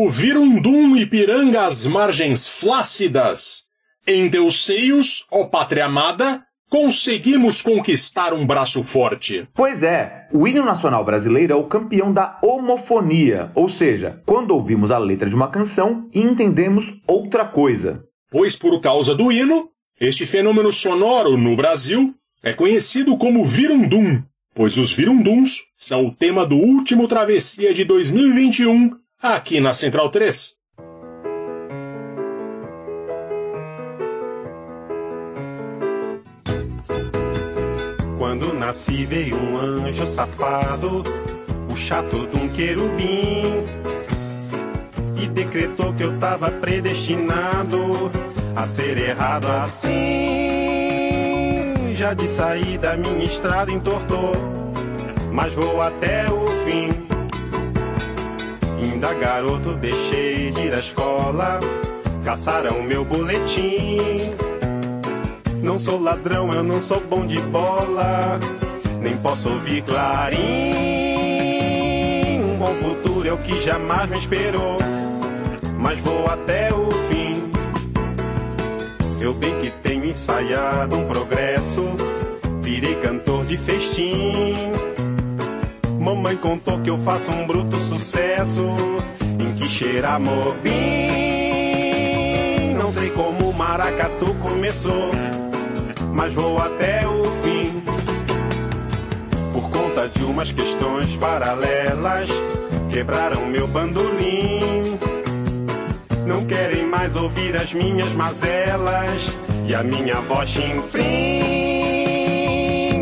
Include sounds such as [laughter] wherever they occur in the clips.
O Virundum Ipiranga às margens flácidas. Em teus seios, ó pátria amada, conseguimos conquistar um braço forte. Pois é, o hino nacional brasileiro é o campeão da homofonia, ou seja, quando ouvimos a letra de uma canção e entendemos outra coisa. Pois por causa do hino, este fenômeno sonoro no Brasil é conhecido como Virundum, pois os Virunduns são o tema do último Travessia de 2021 aqui na Central 3. Quando nasci veio um anjo safado, o chato de um querubim, e decretou que eu tava predestinado a ser errado assim. Já de sair da minha estrada entortou, mas vou até o fim. Ainda garoto deixei de ir à escola, caçaram meu boletim. Não sou ladrão, eu não sou bom de bola, nem posso ouvir clarim. Um bom futuro é o que jamais me esperou, mas vou até o fim. Eu bem que tenho ensaiado um progresso, virei cantor de festim. Mamãe contou que eu faço um bruto sucesso, em que cheira mobim. Não sei como o maracatu começou mas vou até o fim. Por conta de umas questões paralelas, quebraram meu bandolim. Não querem mais ouvir as minhas mazelas e a minha voz chinfrim.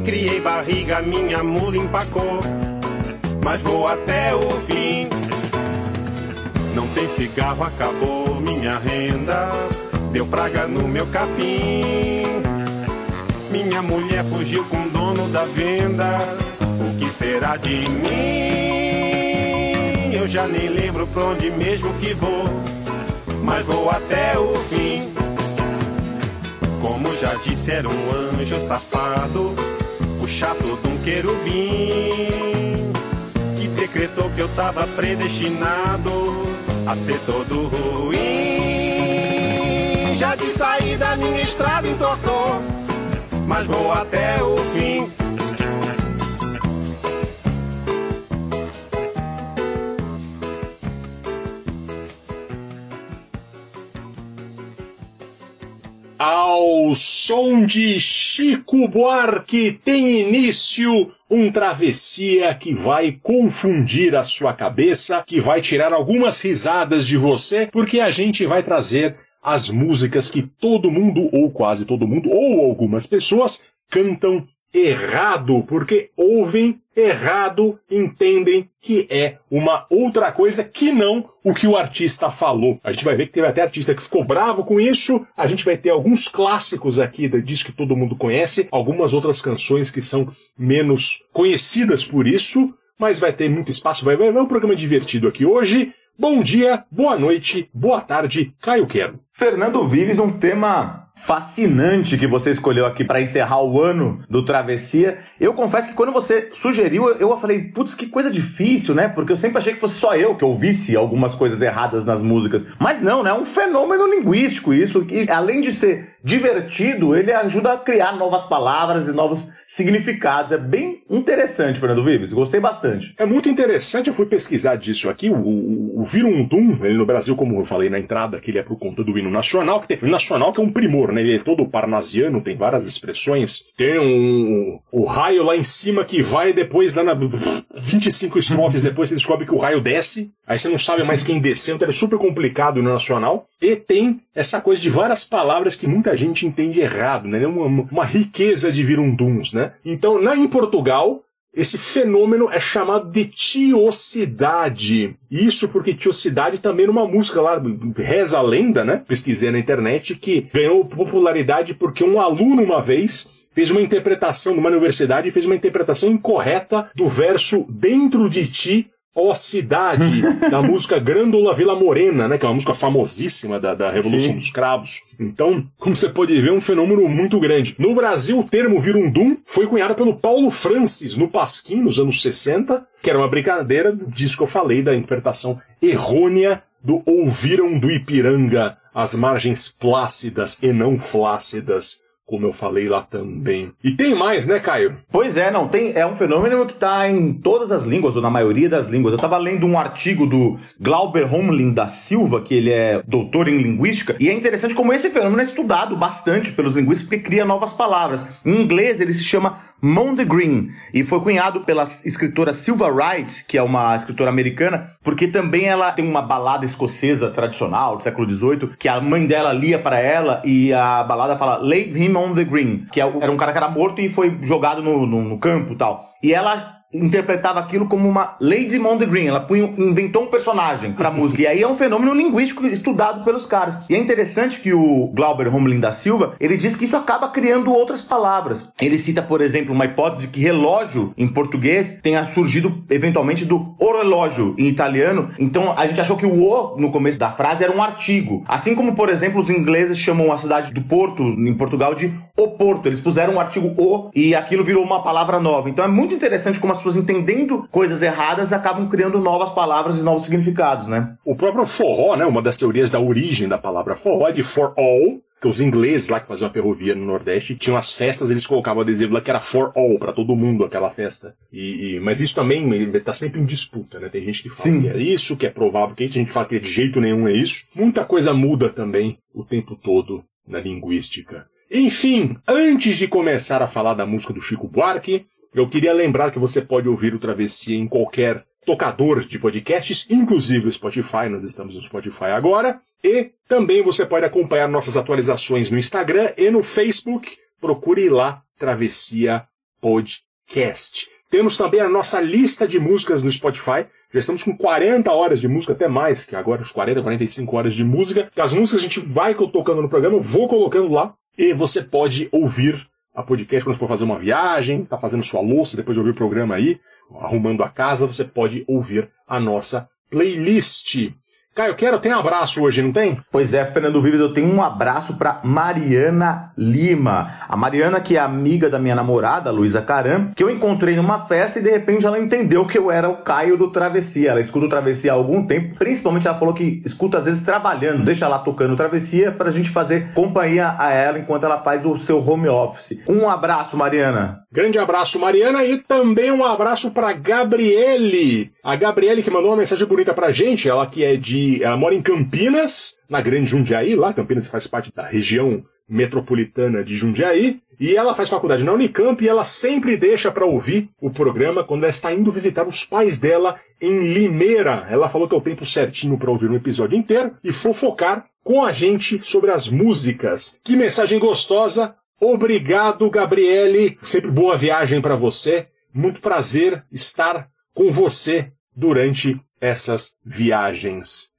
Criei barriga, minha mula empacou, mas vou até o fim. Não tem cigarro, acabou minha renda, deu praga no meu capim. Minha mulher fugiu com o dono da venda. O que será de mim? Eu já nem lembro pra onde mesmo que vou, mas vou até o fim. Como já disse, era um anjo safado, o chato de um querubim, que que eu tava predestinado a ser todo ruim. Já de sair da minha estrada entortou mas vou até o fim. Ao som de Chico Buarque tem início. Um travessia que vai confundir a sua cabeça, que vai tirar algumas risadas de você, porque a gente vai trazer as músicas que todo mundo, ou quase todo mundo, ou algumas pessoas, cantam errado, porque ouvem errado, entendem que é uma outra coisa que não o que o artista falou. A gente vai ver que teve até artista que ficou bravo com isso. A gente vai ter alguns clássicos aqui disso que todo mundo conhece, algumas outras canções que são menos conhecidas por isso, mas vai ter muito espaço. Vai, vai, vai um programa divertido aqui hoje. Bom dia, boa noite, boa tarde, Caio Quero. Fernando Vives, um tema fascinante que você escolheu aqui para encerrar o ano do Travessia. Eu confesso que quando você sugeriu, eu falei, putz, que coisa difícil, né? Porque eu sempre achei que fosse só eu que ouvisse algumas coisas erradas nas músicas. Mas não, né? É um fenômeno linguístico isso, que além de ser divertido, ele ajuda a criar novas palavras e novos significados. É bem interessante, Fernando Vives. Gostei bastante. É muito interessante. Eu fui pesquisar disso aqui. O, o, o Virundum, ele no Brasil, como eu falei na entrada, que ele é por conta do hino nacional, que tem hino nacional que é um primor, né? Ele é todo parnasiano, tem várias expressões. Tem um, o raio lá em cima que vai depois, lá na 25 estrofes depois, você descobre que o raio desce. Aí você não sabe mais quem desceu, então é super complicado no nacional. E tem essa coisa de várias palavras que muita gente entende errado, né? Uma, uma riqueza de virunduns, né? Então, na, em Portugal, Esse fenômeno é chamado de tiosidade. Isso porque tiosidade também numa música lá, reza a lenda, né? Pesquisei na internet que ganhou popularidade porque um aluno uma vez fez uma interpretação numa universidade, fez uma interpretação incorreta do verso dentro de ti Ó Cidade, [laughs] da música Grândola Vila Morena, né? Que é uma música famosíssima da, da Revolução Sim. dos Cravos. Então, como você pode ver, é um fenômeno muito grande. No Brasil, o termo Virundum foi cunhado pelo Paulo Francis no Pasquim, nos anos 60, que era uma brincadeira disso que eu falei, da interpretação errônea do Ouviram do Ipiranga as margens plácidas e não flácidas, como eu falei lá também. E tem mais, né, Caio? Pois é, não, tem, é um fenômeno que está em todas as línguas, ou na maioria das línguas. Eu estava lendo um artigo do Glauber Homlin da Silva, que ele é doutor em linguística, e é interessante como esse fenômeno é estudado bastante pelos linguistas, porque cria novas palavras. Em inglês, ele se chama Mondegreen, e foi cunhado pela escritora Silva Wright, que é uma escritora americana, porque também ela tem uma balada escocesa tradicional do século XVIII, que a mãe dela lia para ela, e a balada fala Lay him on the green, que é era um cara que era morto e foi jogado no, no, no campo tal. E ela interpretava aquilo como uma Lady on the Green. Ela punha, inventou um personagem pra [laughs] música. E aí é um fenômeno linguístico estudado pelos caras. E é interessante que o Glauber Homlin da Silva, ele diz que isso acaba criando outras palavras. Ele cita, por exemplo, uma hipótese que relógio em português tenha surgido eventualmente do orológio em italiano. Então a gente achou que o o no começo da frase era um artigo. Assim como, por exemplo, os ingleses chamam a cidade do Porto em Portugal de o Porto. Eles puseram um artigo o e aquilo virou uma palavra nova. Então é muito interessante como as pessoas entendendo coisas erradas acabam criando novas palavras e novos significados, né? O próprio forró, né? Uma das teorias da origem da palavra forró é de for all, que os ingleses lá que faziam a ferrovia no Nordeste tinham as festas, eles colocavam adesivo lá que era for all, para todo mundo aquela festa. E, e- mas isso também está sempre em disputa, né? Tem gente que fala Sim. que é isso, que é provável que é tem gente fala que de jeito nenhum é isso. Muita coisa muda também o tempo todo na linguística. Enfim, antes de começar a falar da música do Chico Buarque, eu queria lembrar que você pode ouvir o Travessia em qualquer tocador de podcasts, inclusive o Spotify, nós estamos no Spotify agora. E também você pode acompanhar nossas atualizações no Instagram e no Facebook. Procure lá Travessia Podcast. Temos também a nossa lista de músicas no Spotify. Já estamos com 40 horas de música, até mais que agora, os 40, 45 horas de música. As músicas a gente vai tocando no programa, eu vou colocando lá. E você pode ouvir a podcast quando for fazer uma viagem, tá fazendo sua louça, depois de ouvir o programa aí, arrumando a casa, você pode ouvir a nossa playlist. Caio, quero, tem abraço hoje, não tem? Pois é, Fernando Vives, eu tenho um abraço pra Mariana Lima. A Mariana, que é amiga da minha namorada, Luísa Caram, que eu encontrei numa festa e de repente ela entendeu que eu era o Caio do Travessia. Ela escuta o Travessia há algum tempo, principalmente ela falou que escuta às vezes trabalhando, deixa lá tocando o Travessia pra gente fazer companhia a ela enquanto ela faz o seu home office. Um abraço, Mariana. Grande abraço, Mariana, e também um abraço pra Gabriele. A Gabriele que mandou uma mensagem bonita pra gente, ela que é de. Ela mora em Campinas, na Grande Jundiaí, lá. Campinas faz parte da região metropolitana de Jundiaí. E ela faz faculdade na Unicamp e ela sempre deixa pra ouvir o programa quando ela está indo visitar os pais dela em Limeira. Ela falou que é o tempo certinho pra ouvir um episódio inteiro e fofocar com a gente sobre as músicas. Que mensagem gostosa! Obrigado, Gabriele. Sempre boa viagem para você. Muito prazer estar com você durante essas viagens.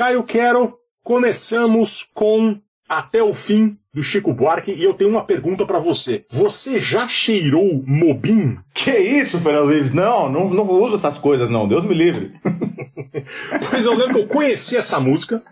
Caio Quero, começamos com Até o Fim do Chico Buarque e eu tenho uma pergunta para você. Você já cheirou Mobim? Que isso, Fernando Vives? Não, não, não uso essas coisas, não. Deus me livre. [laughs] Pois eu lembro que eu conheci essa música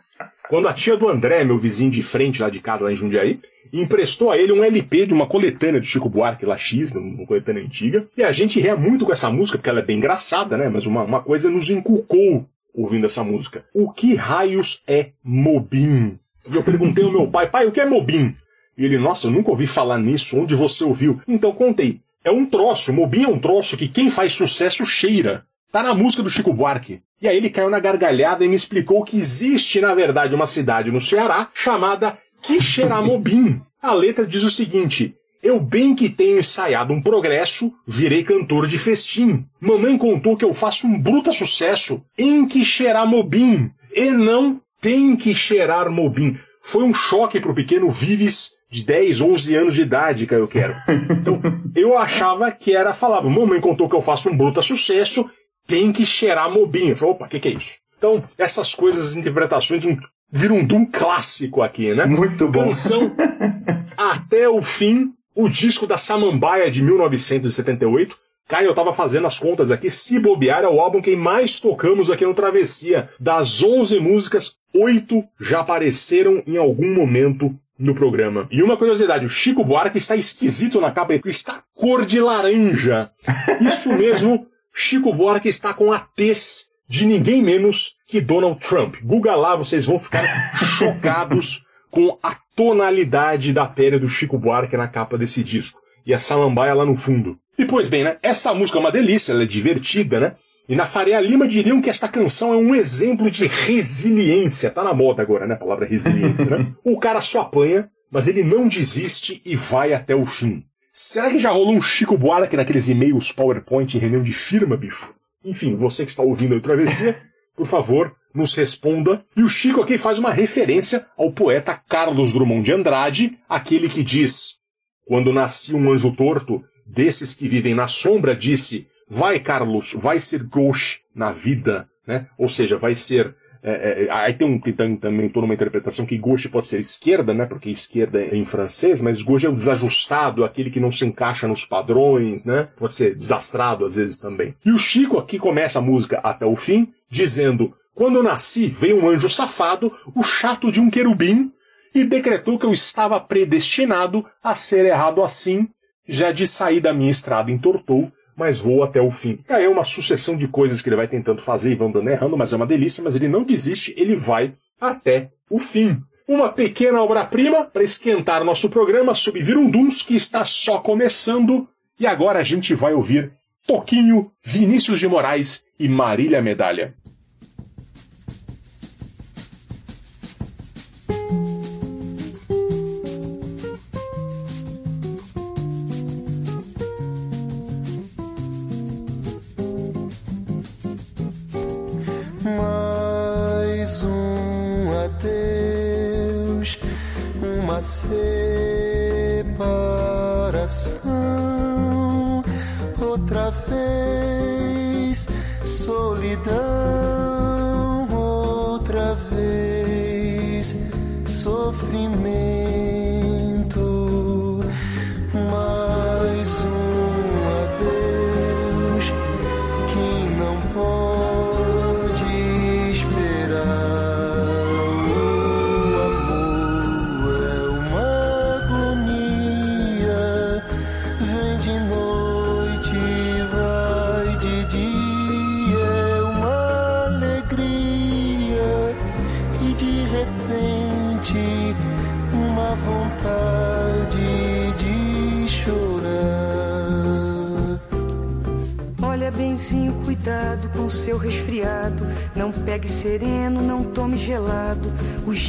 quando a tia do André, meu vizinho de frente lá de casa, lá em Jundiaí, emprestou a ele um LP de uma coletânea de Chico Buarque lá X, uma coletânea antiga. E a gente ria muito com essa música, porque ela é bem engraçada, né? Mas uma, uma coisa nos inculcou ouvindo essa música. O que raios é Mobim? E eu perguntei ao meu pai, pai, o que é Mobim? E ele, nossa, eu nunca ouvi falar nisso, onde você ouviu? Então contei. É um troço, Mobim é um troço que quem faz sucesso cheira. Tá na música do Chico Buarque. E aí ele caiu na gargalhada e me explicou que existe, na verdade, uma cidade no Ceará chamada Quixeramobim. A letra diz o seguinte: Eu bem que tenho ensaiado um progresso, virei cantor de festim. Mamãe contou que eu faço um bruta sucesso em Quixeramobim. E não tem que cheirar Mobim. Foi um choque pro pequeno Vives de 10, 11 anos de idade, que eu quero. Então, eu achava que era, falava, mamãe contou que eu faço um bruta sucesso, tem que cheirar mobinho. Eu falei, opa, o que, que é isso? Então, essas coisas, as interpretações, um, viram um Doom clássico aqui, né? Muito bom. Canção [laughs] Até o Fim, o disco da Samambaia de 1978. Caio, eu tava fazendo as contas aqui, se bobear é o álbum que mais tocamos aqui no Travessia. Das 11 músicas, 8 já apareceram em algum momento no programa. E uma curiosidade, o Chico Buarque está esquisito na capa, ele está cor de laranja. Isso mesmo, Chico Buarque está com a tez de ninguém menos que Donald Trump. Google lá, vocês vão ficar [laughs] chocados com a tonalidade da pele do Chico Buarque na capa desse disco. E a samambaia lá no fundo. E pois bem, né? Essa música é uma delícia, ela é divertida, né? E na Faria Lima diriam que esta canção é um exemplo de resiliência. Tá na moda agora, né? A palavra resiliência, né? [laughs] o cara só apanha, mas ele não desiste e vai até o fim. Será que já rolou um Chico Buarque naqueles e-mails PowerPoint em reunião de firma, bicho? Enfim, você que está ouvindo a Travessia, por favor, nos responda. E o Chico aqui faz uma referência ao poeta Carlos Drummond de Andrade, aquele que diz: Quando nasci um anjo torto, desses que vivem na sombra, disse: Vai, Carlos, vai ser gauche na vida, né? Ou seja, vai ser é, é, aí tem, um, tem também toda uma interpretação que gauche pode ser esquerda, né? Porque esquerda é em francês, mas gauche é o desajustado, aquele que não se encaixa nos padrões, né? Pode ser desastrado às vezes também. E o Chico aqui começa a música até o fim, dizendo: Quando nasci, veio um anjo safado, o chato de um querubim, e decretou que eu estava predestinado a ser errado assim, já de sair da minha estrada entortou, mas vou até o fim. Aí é uma sucessão de coisas que ele vai tentando fazer e vão dando errando, mas é uma delícia, mas ele não desiste, ele vai até o fim. Uma pequena obra-prima para esquentar nosso programa sobre Virunduns, que está só começando, e agora a gente vai ouvir Toquinho, Vinícius de Moraes e Marília Medalha.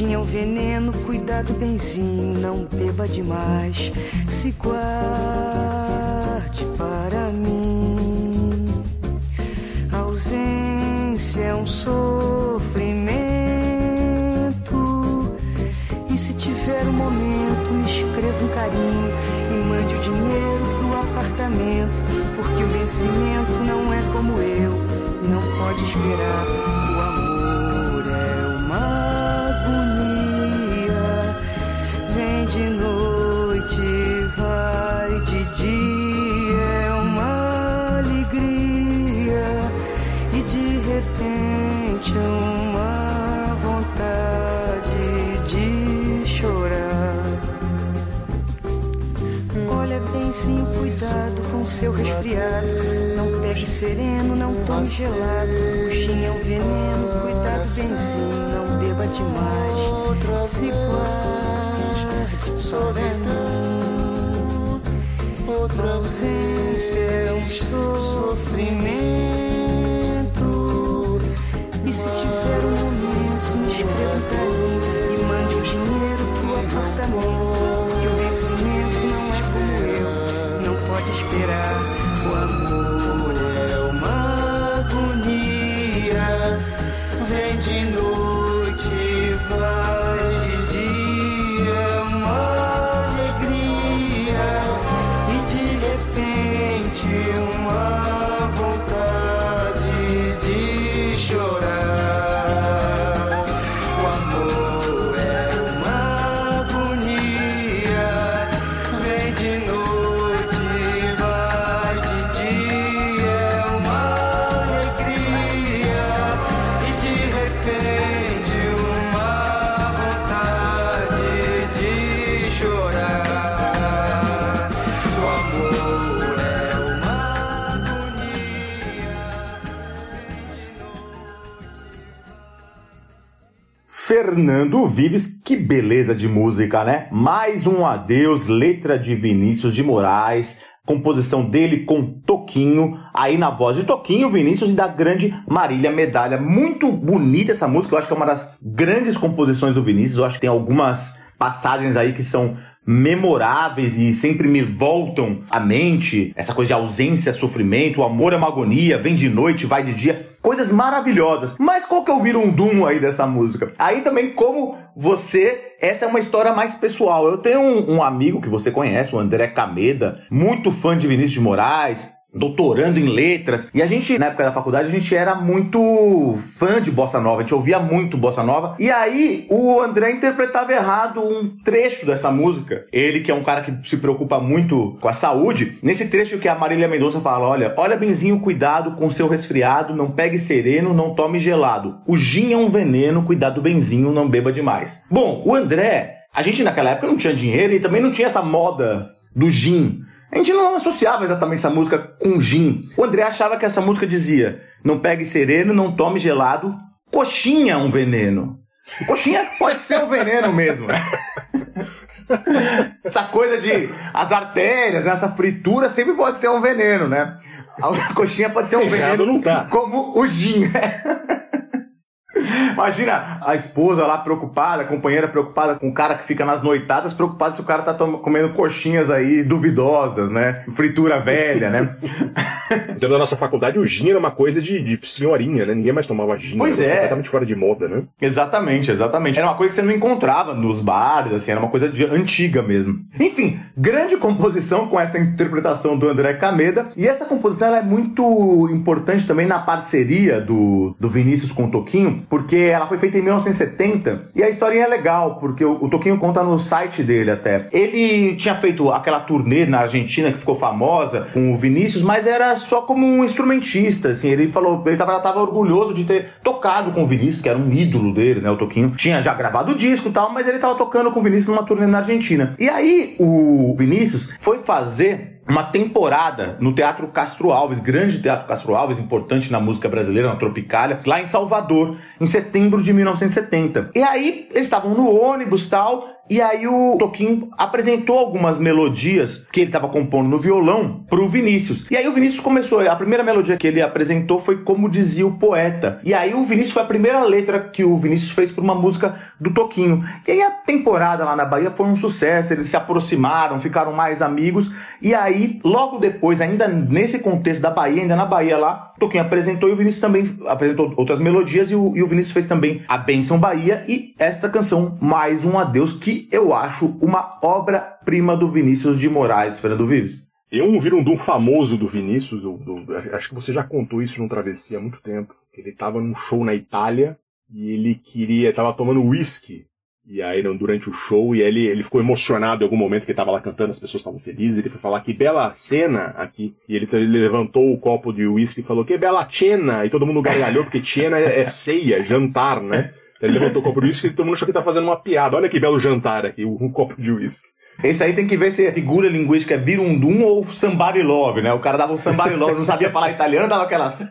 É um veneno, cuidado, benzinho, Sim, cuidado com seu resfriado. Não pegue sereno, não tome gelado. Gin é um veneno, cuidado, benzinho, não beba demais. Se guarde, solidão. Outra ausência é um sofrimento. E se tiver um momento, me escreva Fernando Vives, que beleza de música, né? Mais um adeus, letra de Vinícius de Moraes, composição dele com Toquinho, aí na voz de Toquinho, Vinícius e da grande Marília Medalha. Muito bonita essa música, eu acho que é uma das grandes composições do Vinícius, eu acho que tem algumas passagens aí que são memoráveis e sempre me voltam à mente. Essa coisa de ausência, sofrimento, o amor é uma agonia, vem de noite, vai de dia. Coisas maravilhosas. Mas qual que é o virundum aí dessa música? Aí também como você... Essa é uma história mais pessoal. Eu tenho um, um amigo que você conhece, o André Cameda, muito fã de Vinícius de Moraes, doutorando em letras. E a gente, na época da faculdade, a gente era muito fã de bossa nova, a gente ouvia muito bossa nova. E aí o André interpretava errado um trecho dessa música. Ele, que é um cara que se preocupa muito com a saúde, nesse trecho que a Marília Mendonça fala: olha, olha, Benzinho, cuidado com seu resfriado, não pegue sereno, não tome gelado. O gin é um veneno, cuidado, Benzinho, não beba demais. Bom, o André. A gente naquela época não tinha dinheiro e também não tinha essa moda do gin. A gente não associava exatamente essa música com gin. O André achava que essa música dizia: não pegue sereno, não tome gelado, coxinha é um veneno. Coxinha [laughs] pode ser um veneno mesmo. [laughs] essa coisa de as artérias, essa fritura sempre pode ser um veneno, né? A coxinha pode ser um veneno não tá. como o gin. [laughs] [laughs] Imagina a esposa lá preocupada, a companheira preocupada com o cara que fica nas noitadas, preocupada se o cara tá comendo coxinhas aí duvidosas, né? Fritura velha, né? [laughs] Dentro da nossa faculdade, o gin era uma coisa de, de senhorinha, né? Ninguém mais tomava gin. Pois era é. completamente fora de moda, né? Exatamente, exatamente. Era uma coisa que você não encontrava nos bares, assim, era uma coisa de, antiga mesmo. Enfim, grande composição com essa interpretação do André Cameda. E essa composição é muito importante também na parceria do, do Vinícius com o Toquinho, porque ela foi feita em 1970 e a historinha é legal, porque o, o conta no site dele até. Ele tinha feito aquela turnê na Argentina que ficou famosa com o Vinícius, mas era só como um instrumentista, assim. Ele falou, ele tava, tava orgulhoso de ter tocado com o Vinícius, que era um ídolo dele, né? O Toquinho tinha já gravado o disco e tal, mas ele tava tocando com o Vinícius numa turnê na Argentina. E aí o Vinícius foi fazer uma temporada no Teatro Castro Alves, grande Teatro Castro Alves, importante na música brasileira, na Tropicália, lá em Salvador, em setembro de 1970. E aí eles estavam no ônibus tal, e aí o Toquinho apresentou algumas melodias que ele estava compondo no violão pro Vinícius. E aí o Vinícius começou, a primeira melodia que ele apresentou foi Como Dizia o Poeta. E aí o Vinícius foi a primeira letra que o Vinícius fez por uma música do Toquinho. E aí a temporada lá na Bahia foi um sucesso, eles se aproximaram, ficaram mais amigos. E aí, logo depois, ainda nesse contexto da Bahia, ainda na Bahia lá, o Toquinho apresentou e o Vinícius também apresentou outras melodias e o, e o Vinícius fez também a Benção Bahia e esta canção, Mais um Adeus, que eu acho uma obra-prima do Vinícius de Moraes, Fernando Vives. Tem um virundum famoso do Vinícius, do- do- acho que você já contou isso num Travessia há muito tempo. Ele tava num show na Itália e ele queria, tava tomando whisky. E aí, durante o show, e ele, ele ficou emocionado em algum momento que ele tava lá cantando, as pessoas estavam felizes. Ele foi falar que bela cena aqui. E ele, ele levantou o copo de whisky e falou que bela cena. E todo mundo gargalhou, porque cena é, é ceia, jantar, né? Ele levantou o copo de whisky e todo mundo achou que tá fazendo uma piada. Olha que belo jantar aqui, um, copo de whisky. Esse aí tem que ver se a figura linguística é virundum ou somebody love, né? O cara dava um somebody love, não sabia falar italiano, dava aquelas... [laughs]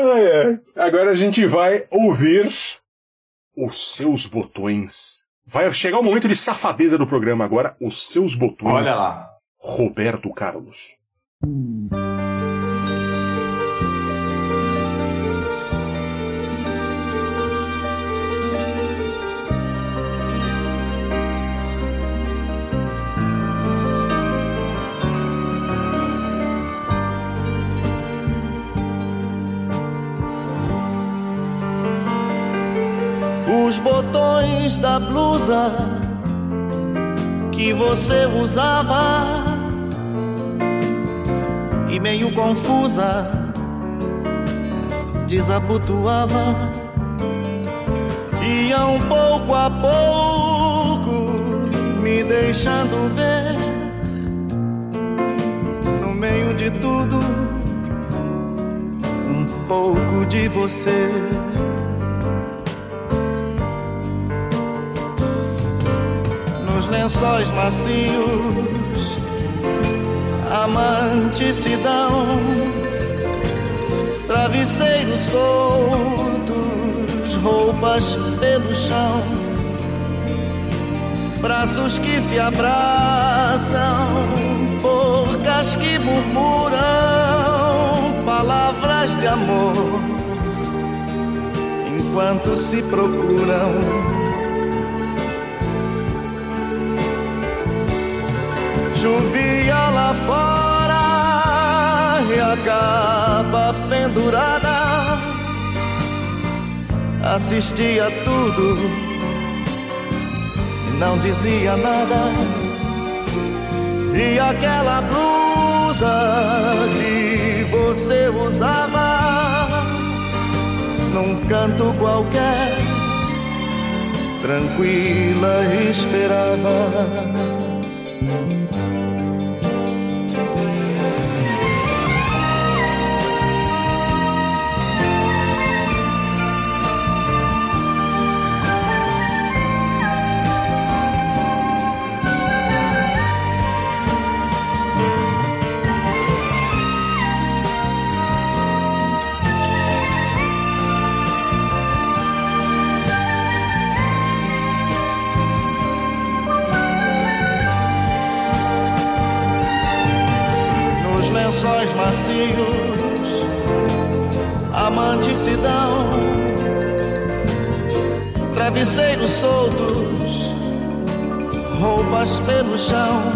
Ah, é. Agora a gente vai ouvir os seus botões. Vai chegar o momento de safadeza do programa agora, os seus botões. Olha lá. Roberto Carlos. Os botões da blusa que você usava. E meio confusa desabotoava. Iam pouco a pouco me deixando ver. No meio de tudo um pouco de você. Lençóis macios, a manticidão, travesseiro solto roupas pelo chão, braços que se abraçam, bocas que murmuram palavras de amor, enquanto se procuram. Chovia lá fora e a capa pendurada assistia tudo e não dizia nada. E aquela blusa que você usava num canto qualquer, tranquila esperava. Macios, amantes se dão, travesseiros soltos, roupas pelo chão,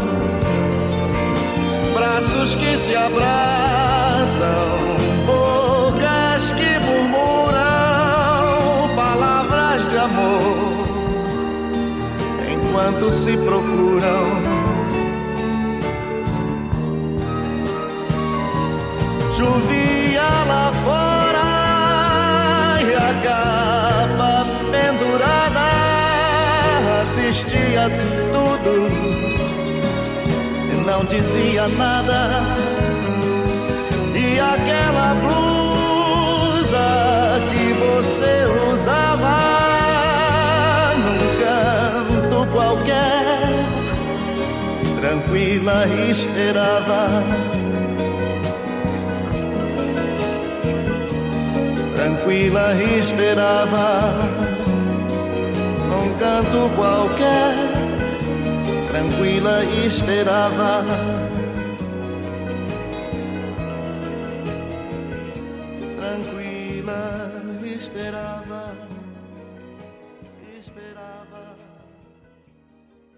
braços que se abraçam, bocas que murmuram. Palavras de amor, enquanto se procuram Chovia lá fora e a capa pendurada assistia tudo e não dizia nada. E aquela blusa que você usava num canto qualquer, tranquila esperava tranquila esperava um canto qualquer, tranquila esperava. Tranquila esperava, esperava.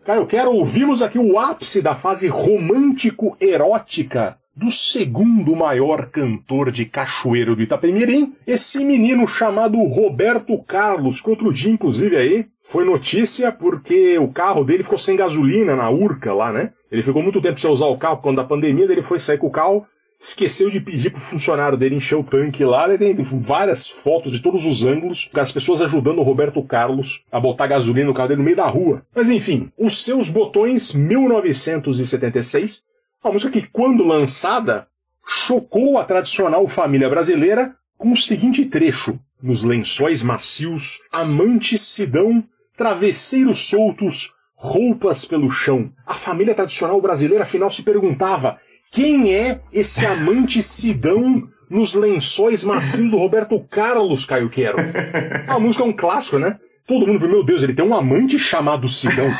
Eu quero ouvirmos aqui o ápice da fase romântico-erótica do segundo maior cantor de cachoeiro do Itapemirim, esse menino chamado Roberto Carlos, que outro dia, inclusive, aí, foi notícia porque o carro dele ficou sem gasolina na Urca lá, né? Ele ficou muito tempo sem usar o carro quando da pandemia, ele foi sair com o carro, esqueceu de pedir pro funcionário dele encher o tanque lá, ele tem várias fotos de todos os ângulos, com as pessoas ajudando o Roberto Carlos a botar gasolina no carro dele no meio da rua. Mas enfim, os seus botões 1976 uma música que, quando lançada, chocou a tradicional família brasileira com o seguinte trecho: Nos lençóis macios, amantes se dão, travesseiros soltos, roupas pelo chão. A família tradicional brasileira afinal se perguntava: quem é esse amante Sidão nos lençóis macios do Roberto Carlos, Caio Quero? [laughs] A música é um clássico, né? Todo mundo viu, meu Deus, ele tem um amante chamado Sidão.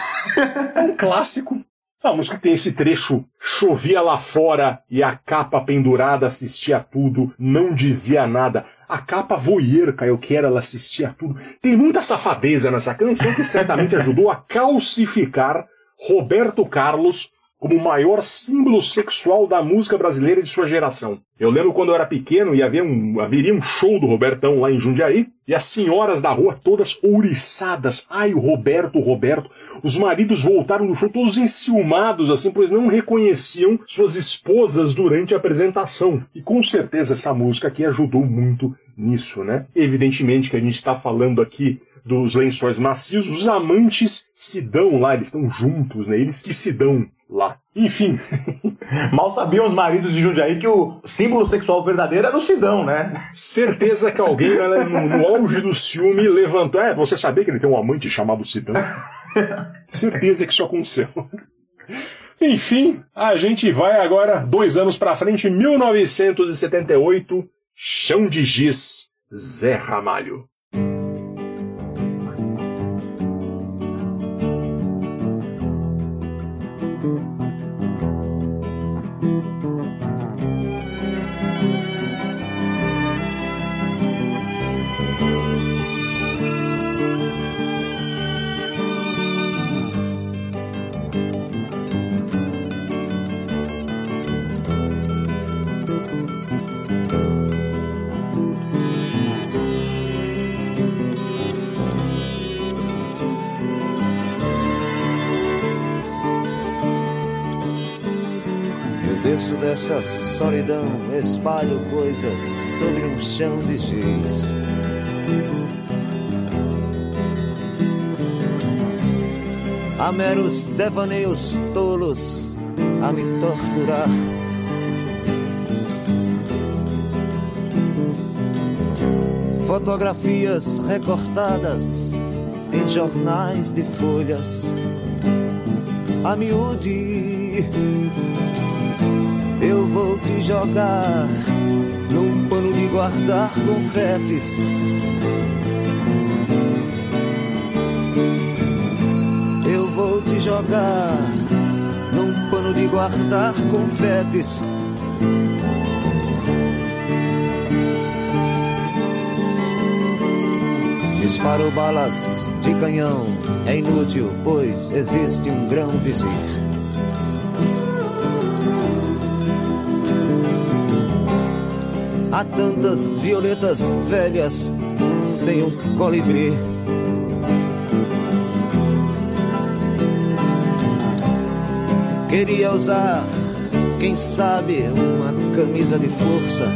É [laughs] um clássico. A música tem esse trecho, chovia lá fora e a capa pendurada assistia tudo, não dizia nada. A capa voyeur, eu quero, ela assistia tudo. Tem muita safadeza nessa canção que certamente ajudou a calcificar Roberto Carlos como o maior símbolo sexual da música brasileira de sua geração. Eu lembro quando eu era pequeno e havia um, haveria um show do Robertão lá em Jundiaí, e as senhoras da rua todas ouriçadas. Ai, o Roberto, o Roberto. Os maridos voltaram do show todos enciumados, assim, pois não reconheciam suas esposas durante a apresentação. E com certeza essa música aqui ajudou muito nisso, né? Evidentemente que a gente está falando aqui dos lençóis macios, os amantes se dão lá, eles estão juntos, né? Eles que se dão lá. Enfim. [laughs] Mal sabiam os maridos de Jundiaí que o símbolo sexual verdadeiro era o Sidão, né? Certeza que alguém né, no, no, auge do ciúme levantou. É, você sabia que ele tem um amante chamado Sidão? [laughs] Certeza que isso aconteceu. Enfim, a gente vai agora dois anos para frente, 1978, Chão de Giz, Zé Ramalho. desço dessa solidão, espalho coisas sobre um chão de giz. Há meros devaneios tolos a me torturar. Fotografias recortadas em jornais de folhas. A miúde, eu vou te jogar num pano de guardar confetes. Jogar num pano de guardar confetes. Disparo balas de canhão, é inútil, pois existe um grão vizir. Há tantas violetas velhas sem um colibri. Queria usar, quem sabe, uma camisa de força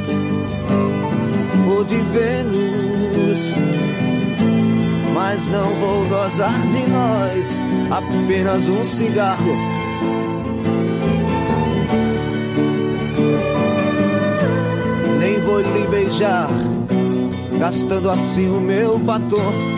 ou de Vênus mas não vou gozar de nós, apenas um cigarro. Nem vou lhe beijar, gastando assim o meu batom.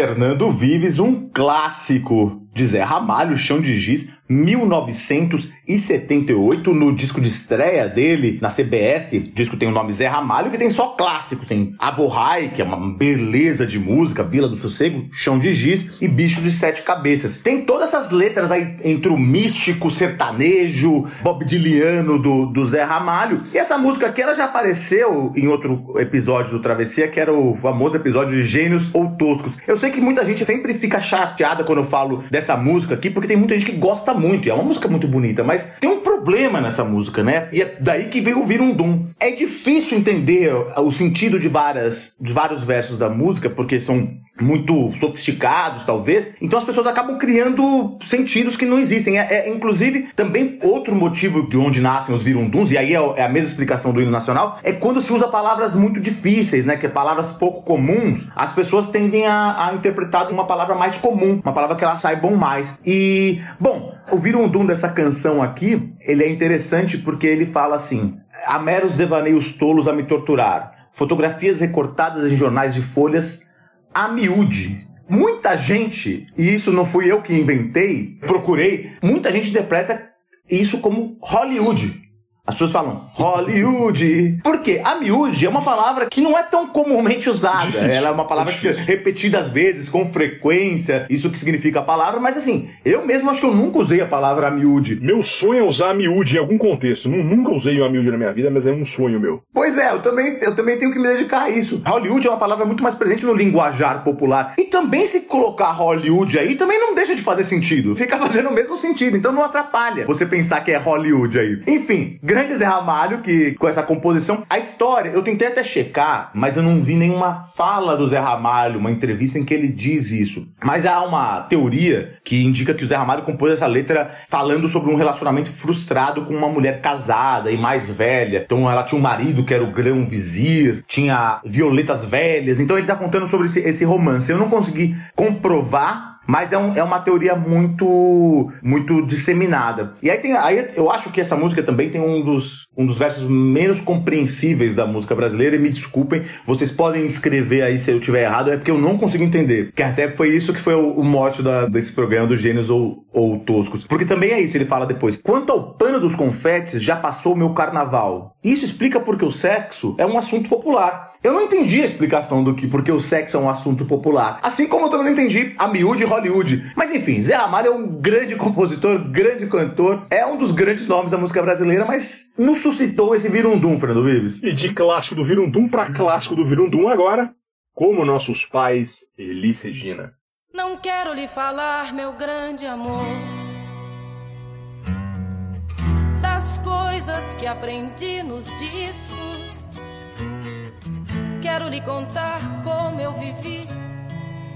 Fernando Vives, um clássico de Zé Ramalho, Chão de Giz, 1978, no disco de estreia dele, na CBS. O disco tem o nome Zé Ramalho, que tem só clássicos. Tem Avorrai, que é uma beleza de música, Vila do Sossego, Chão de Giz e Bicho de Sete Cabeças. Tem todas essas letras aí entre o místico, sertanejo, Bob Diliano do, do Zé Ramalho. E essa música aqui, ela já apareceu em outro episódio do Travessia, que era o famoso episódio de Gênios ou Toscos. Eu sei que muita gente sempre fica chateada quando eu falo dessa música aqui, porque tem muita gente que gosta muito, e é uma música muito bonita, mas tem um problema nessa música, né? E é daí que veio Vir um Dum. É difícil entender o sentido de várias de vários versos da música, porque são muito sofisticados, talvez. Então as pessoas acabam criando sentidos que não existem. É, é, inclusive, também outro motivo de onde nascem os virunduns, e aí é, é a mesma explicação do hino nacional, é quando se usa palavras muito difíceis, né? Que é palavras pouco comuns, as pessoas tendem a, a interpretar uma palavra mais comum, uma palavra que elas saibam mais. E, bom, o virundum dessa canção aqui, ele é interessante porque ele fala assim: há meros devaneios tolos a me torturar, fotografias recortadas em jornais de folhas a miúde. Muita gente, e isso não fui eu que inventei, procurei, muita gente interpreta isso como Hollywood. As pessoas falam Hollywood. Por quê? A miúde é uma palavra que não é tão comumente usada. Difícil, Ela é uma palavra que é repetida às vezes, com frequência, isso que significa a palavra, mas assim, eu mesmo acho que eu nunca usei a palavra miúde. Meu sonho é usar a miúde em algum contexto. Nunca usei a miúde na minha vida, mas é um sonho meu. Pois é, eu também, eu também tenho que me dedicar a isso. Hollywood é uma palavra muito mais presente no linguajar popular. E também se colocar Hollywood aí, também não deixa de fazer sentido. Fica [laughs] fazendo o mesmo sentido, então não atrapalha você pensar que é Hollywood aí. Enfim, grande Zé Ramalho, que com essa composição. A história, eu tentei até checar, mas eu não vi nenhuma fala do Zé Ramalho, uma entrevista em que ele diz isso. Mas há uma teoria que indica que o Zé Ramalho compôs essa letra falando sobre um relacionamento frustrado com uma mulher casada e mais velha. Então ela tinha um marido que era o grão vizir, tinha violetas velhas. Então ele tá contando sobre esse, esse romance. Eu não consegui comprovar mas é, um, é uma teoria muito muito disseminada. E aí tem aí eu acho que essa música também tem um dos, um dos versos menos compreensíveis da música brasileira, e me desculpem, vocês podem escrever aí se eu tiver errado, é porque eu não consigo entender. Que até foi isso que foi o, o mote da, desse programa dos gênios ou, ou toscos. Porque também é isso, ele fala depois. Quanto ao pano dos confetes, já passou o meu carnaval. Isso explica porque o sexo é um assunto popular. Eu não entendi a explicação do que porque o sexo é um assunto popular. Assim como eu também não entendi a miúde Hollywood. Mas enfim, Zé Ramalho é um grande compositor, grande cantor, é um dos grandes nomes da música brasileira, mas não suscitou esse virundum, Fernando Vives. E de clássico do virundum para clássico do virundum agora, como nossos pais, Elis Regina. Não quero lhe falar, meu grande amor, das coisas que aprendi nos discos. Quero lhe contar como eu vivi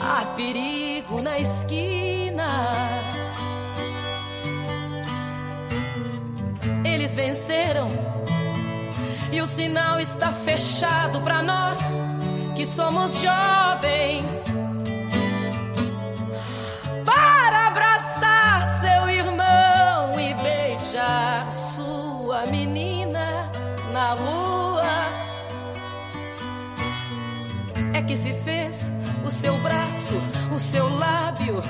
Há perigo na esquina. Eles venceram e o sinal está fechado para nós que somos jovens. Para abraçar seu irmão e beijar sua menina na lua. É que se fez o seu braço, o seu lábio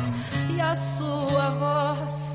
e a sua voz.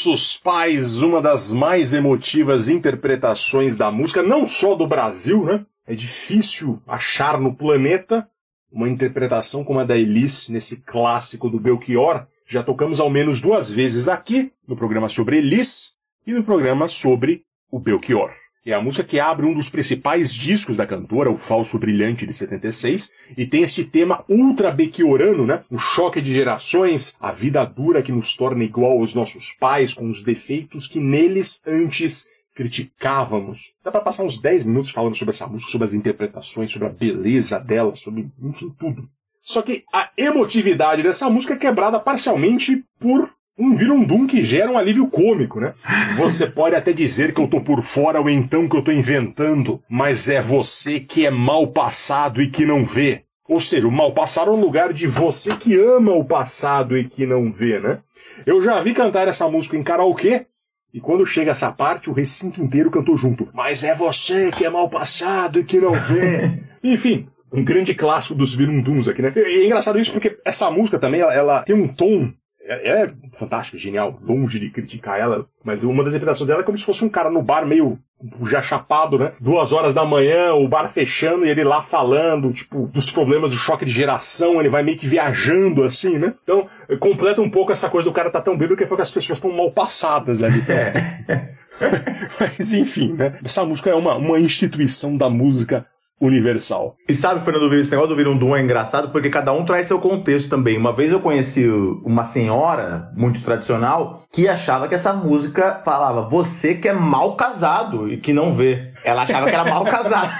Nossos pais, uma das mais emotivas interpretações da música, não só do Brasil, né? É difícil achar no planeta uma interpretação como a da Elis nesse clássico do Belchior. Já tocamos ao menos duas vezes aqui, no programa sobre Elis e no programa sobre o Belchior. É a música que abre um dos principais discos da cantora, o Falso Brilhante de 76, e tem este tema ultra bequiorano, né? O choque de gerações, a vida dura que nos torna igual aos nossos pais, com os defeitos que neles antes criticávamos. Dá pra passar uns 10 minutos falando sobre essa música, sobre as interpretações, sobre a beleza dela, sobre, enfim, tudo. Só que a emotividade dessa música é quebrada parcialmente por um virundum que gera um alívio cômico, né? Você [laughs] pode até dizer que eu tô por fora ou então que eu tô inventando, mas é você que é mal passado e que não vê. Ou seja, o mal passado é um lugar de você que ama o passado e que não vê, né? Eu já vi cantar essa música em karaokê, e quando chega essa parte, o recinto inteiro cantou junto. Mas é você que é mal passado e que não vê. [laughs] Enfim, um grande clássico dos virunduns aqui, né? E é engraçado isso porque essa música também, ela, ela tem um tom é, é fantástica, genial, longe de criticar ela, mas uma das interpretações dela é como se fosse um cara no bar meio já chapado, né? Duas horas da manhã, o bar fechando e ele lá falando, tipo, dos problemas do choque de geração, ele vai meio que viajando assim, né? Então, completa um pouco essa coisa do cara tá tão bêbado que foi que as pessoas estão mal passadas ali. Então. [laughs] mas enfim, né? Essa música é uma, uma instituição da música universal. E sabe, Fernando esse negócio do Virundum é engraçado porque cada um traz seu contexto também. Uma vez eu conheci uma senhora muito tradicional que achava que essa música falava você que é mal casado e que não vê. Ela achava que era mal casado.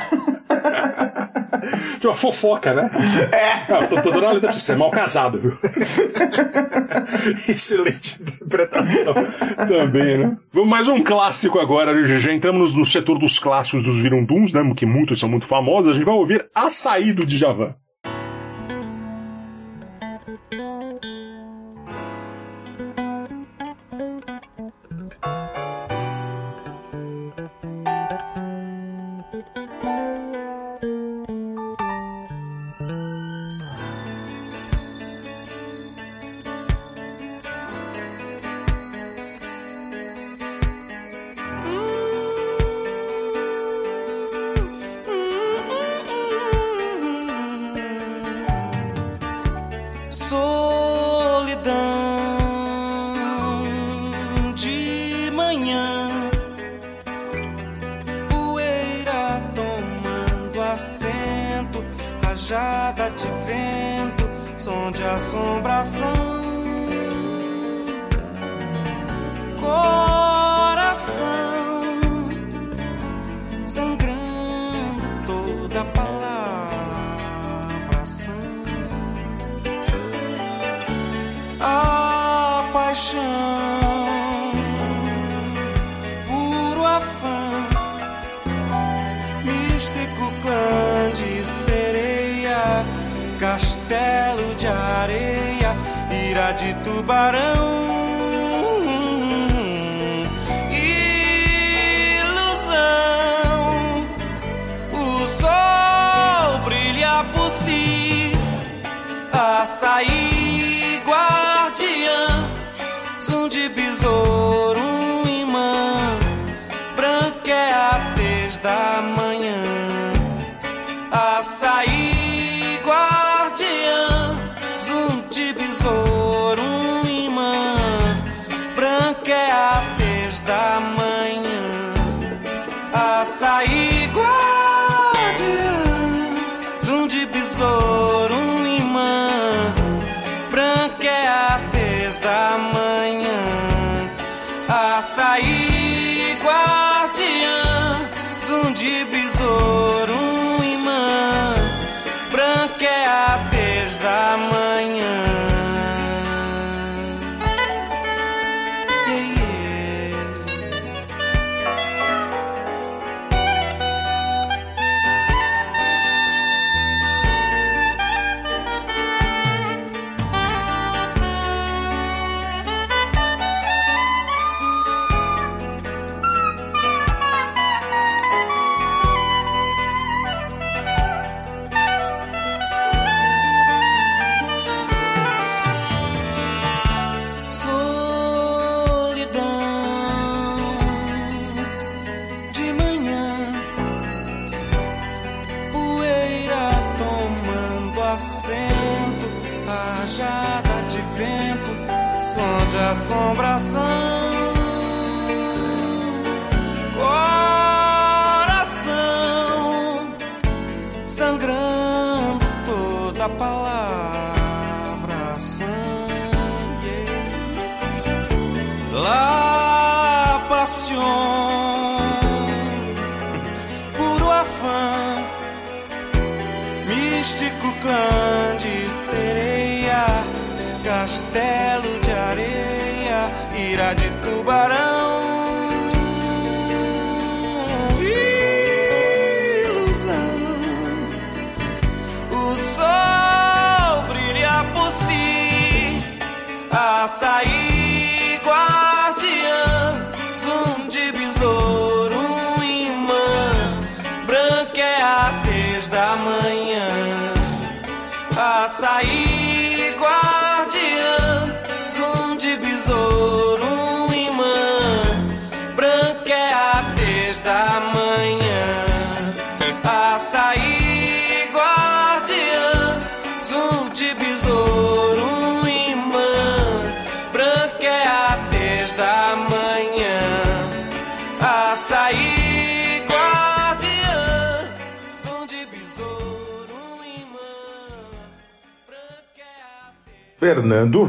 Tipo uma fofoca, né? É. Ah, tô, tô dando a letra pra você, é mal casado, viu? Excelente interpretação também, né? Vamos mais um clássico agora, já entramos no setor dos clássicos dos virunduns, né? Que muitos são muito famosos. A gente vai ouvir Açaí do Djavan.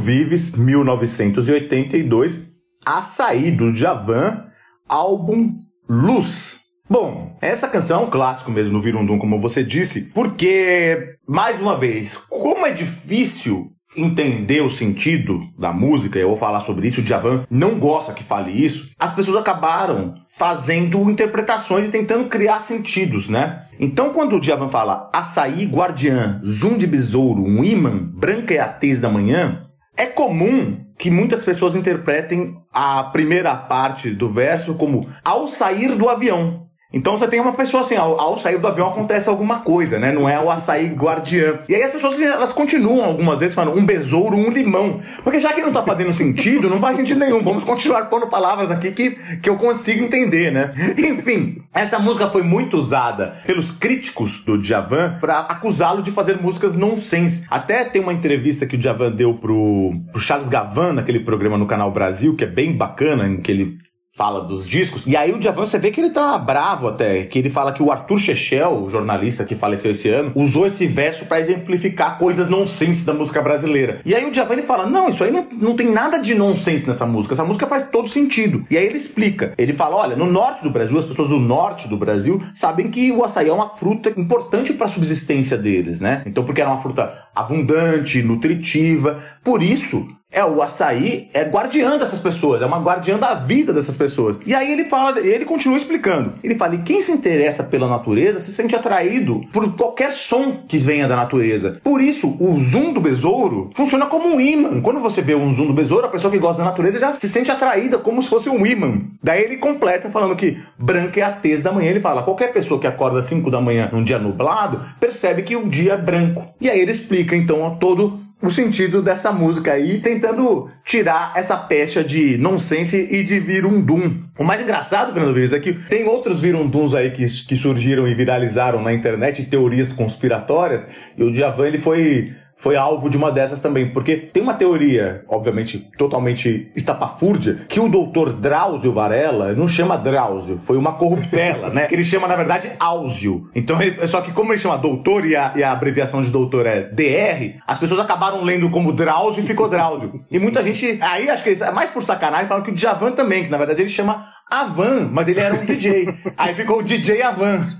Vives, 1982, Açaí do Djavan, álbum Luz. Bom, essa canção é um clássico mesmo no Virundum, como você disse, porque, mais uma vez, como é difícil entender o sentido da música, eu vou falar sobre isso, o Djavan não gosta que fale isso, as pessoas acabaram fazendo interpretações e tentando criar sentidos, né? Então, quando o Djavan fala açaí guardiã, zoom de besouro, um imã, branca é a tez da manhã, é comum que muitas pessoas interpretem a primeira parte do verso como ao sair do avião. Então você tem uma pessoa assim, ao, ao sair do avião acontece alguma coisa, né? Não é o açaí guardiã. E aí as pessoas elas continuam algumas vezes falando um besouro, um limão. Porque já que não tá fazendo sentido, não faz sentido nenhum. Vamos continuar pondo palavras aqui que, que eu consigo entender, né? Enfim, essa música foi muito usada pelos críticos do Djavan pra acusá-lo de fazer músicas nonsense. Até tem uma entrevista que o Djavan deu pro, pro Charles Gavan, naquele programa no Canal Brasil, que é bem bacana, em que ele fala dos discos. E aí o Djavan, você vê que ele tá bravo até, que ele fala que o Arthur Chechel, o jornalista que faleceu esse ano, usou esse verso pra exemplificar coisas nonsense da música brasileira. E aí o Djavan ele fala: "Não, isso aí não, não tem nada de nonsense nessa música. Essa música faz todo sentido". E aí ele explica. Ele fala: "Olha, no norte do Brasil, as pessoas do norte do Brasil sabem que o açaí é uma fruta importante para a subsistência deles, né? Então porque era uma fruta abundante, nutritiva, por isso é o açaí é guardiã dessas pessoas, é uma guardiã da vida dessas pessoas. E aí ele fala, ele continua explicando. Ele fala: e quem se interessa pela natureza se sente atraído por qualquer som que venha da natureza. Por isso, o zoom do besouro funciona como um imã. Quando você vê um zoom do besouro, a pessoa que gosta da natureza já se sente atraída como se fosse um imã. Daí ele completa falando que branca é a tez da manhã. Ele fala: qualquer pessoa que acorda às 5 da manhã num dia nublado percebe que o dia é branco. E aí ele explica então todo o sentido dessa música aí, tentando tirar essa pecha de nonsense e de virundum. O mais engraçado, Fernando Vives, é que tem outros virunduns aí que, que surgiram e viralizaram na internet, teorias conspiratórias, e o Djavan ele foi foi alvo de uma dessas também, porque tem uma teoria, obviamente, totalmente estapafúrdia, que o doutor Drauzio Varela não chama Drauzio, foi uma corruptela, né? [laughs] Ele chama, na verdade, Áuzio. Então, ele, só que como ele chama doutor e a, e a abreviação de doutor é DR, as pessoas acabaram lendo como Drauzio e ficou Drauzio. E muita gente, aí acho que é mais por sacanagem, falam que o Djavan também, que na verdade ele chama Avan, mas ele era um DJ. aí ficou o DJ Avan. [laughs]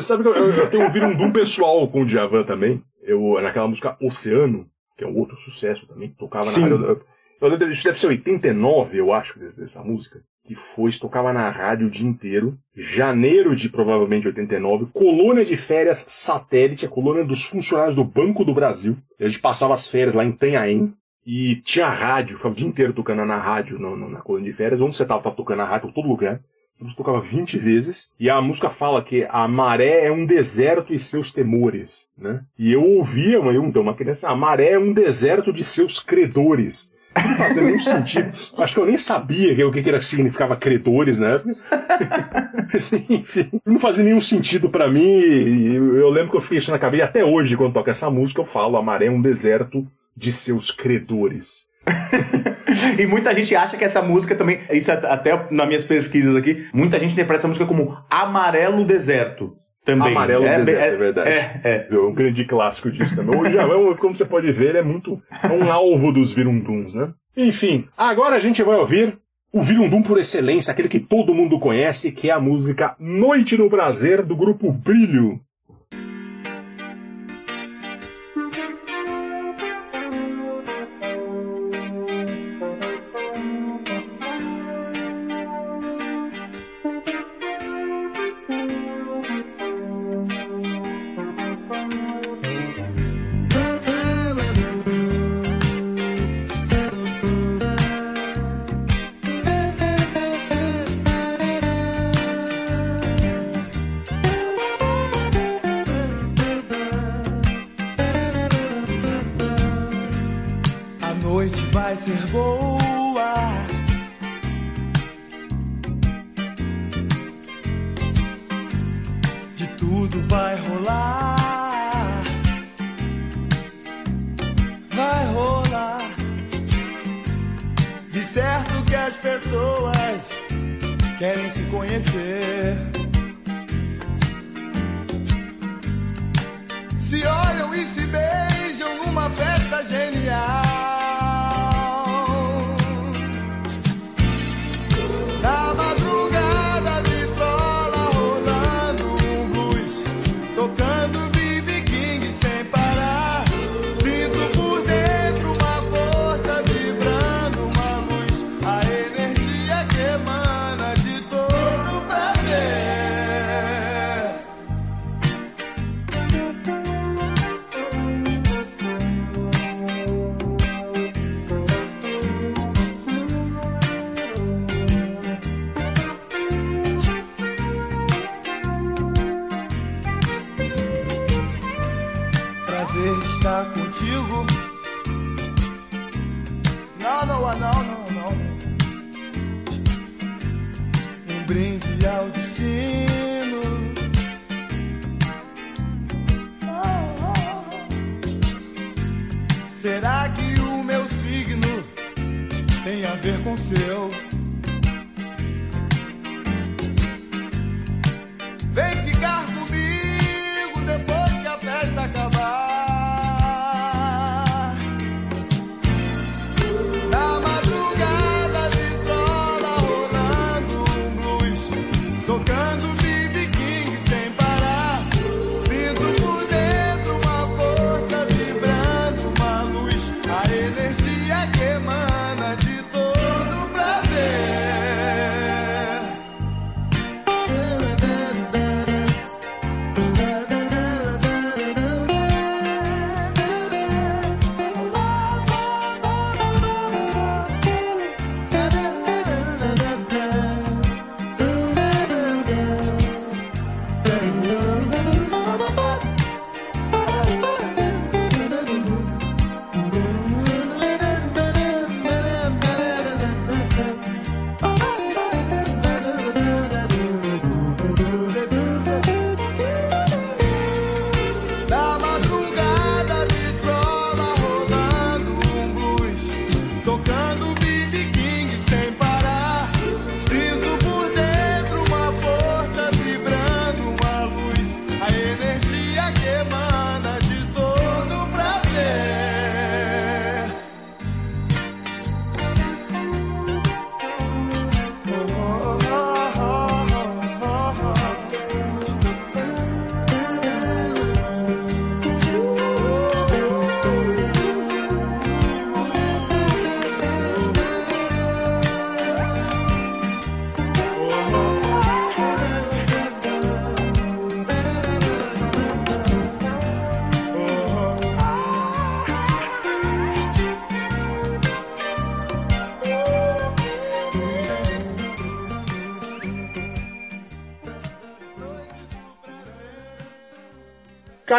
Sabe que eu, eu, eu tenho um virundum pessoal com o Djavan também. Eu, naquela música Oceano, que é um outro sucesso também, tocava Sim. na rádio. Eu, isso deve ser 89, eu acho, dessa música. Que foi, tocava na rádio o dia inteiro. Janeiro de provavelmente 89. Colônia de férias satélite, a colônia dos funcionários do Banco do Brasil. A gente passava as férias lá em Tanhaém. E tinha rádio, ficava o dia inteiro tocando na rádio, no- na colônia de férias. Onde você tava, tava tocando na rádio, por todo lugar. Essa música tocava 20 vezes. E a música fala que a maré é um deserto e seus temores, né? E eu ouvia, uma, eu, então, uma criança, a maré é um deserto de seus credores. Não fazia nenhum [laughs] sentido. Acho que eu nem sabia o que, que era, significava credores na época. Mas, Enfim, não fazia nenhum sentido pra mim. E eu, eu lembro que eu fiquei isso na cabeça. E até hoje, quando toca essa música, eu falo: a maré é um deserto de seus credores. [laughs] E muita gente acha que essa música também, isso é até nas minhas pesquisas aqui, muita gente interpreta essa música como Amarelo Deserto. Também. Amarelo Deserto, é, é- verdade. É, é. É um grande clássico disso também. O Djavan, como você pode ver, ele é muito. É um alvo dos virunduns, né? Enfim, agora a gente vai ouvir o virundum por excelência, aquele que todo mundo conhece, que é a música Noite no Prazer, do grupo Brilho.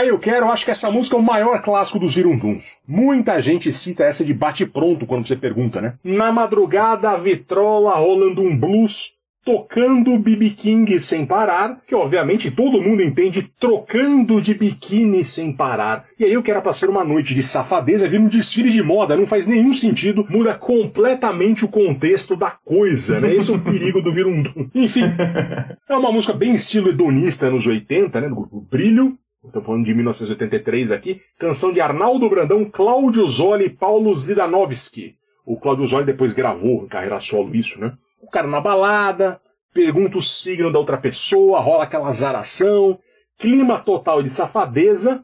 Caio Quero, acho que essa música é o maior clássico dos Virunduns. Muita gente cita essa de bate-pronto quando você pergunta, né? Na madrugada, a vitrola rolando um blues, tocando BB King sem parar, que obviamente todo mundo entende trocando de biquíni sem parar. E aí eu quero pra ser uma noite de safadeza, vir um desfile de moda, não faz nenhum sentido, muda completamente o contexto da coisa, né? Esse é o perigo do Virundum. Enfim, [laughs] é uma música bem estilo hedonista nos 80, né? Do grupo Brilho, Estou falando de 1983 aqui. Canção de Arnaldo Brandão, Cláudio Zoli e Paulo Zidanovski. O Cláudio Zoli depois gravou em carreira solo isso, né? O cara na balada, pergunta o signo da outra pessoa, rola aquela azaração, clima total de safadeza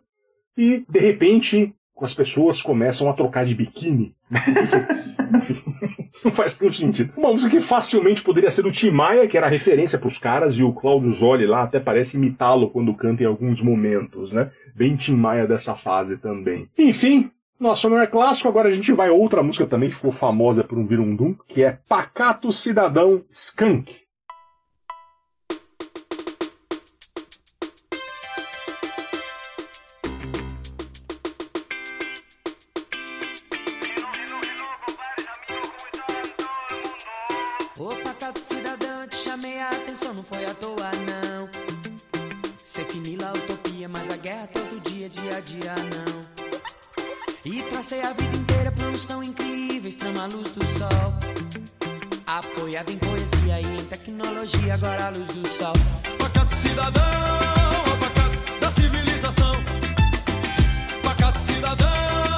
e, de repente, as pessoas começam a trocar de biquíni. Não faz nenhum sentido. Uma música que facilmente poderia ser do Tim Maia, que era referência para os caras, e o Cláudio Zoli lá até parece imitá-lo quando canta em alguns momentos, né? Bem Tim Maia dessa fase também. Enfim, nosso é clássico, agora a gente vai a outra música também que ficou famosa por um virundum, que é Pacato Cidadão Skunk. Incríveis, trama a luz do sol. Apoiado em poesia e em tecnologia, agora a luz do sol. Pacato cidadão, pacato da civilização. Pacato cidadão,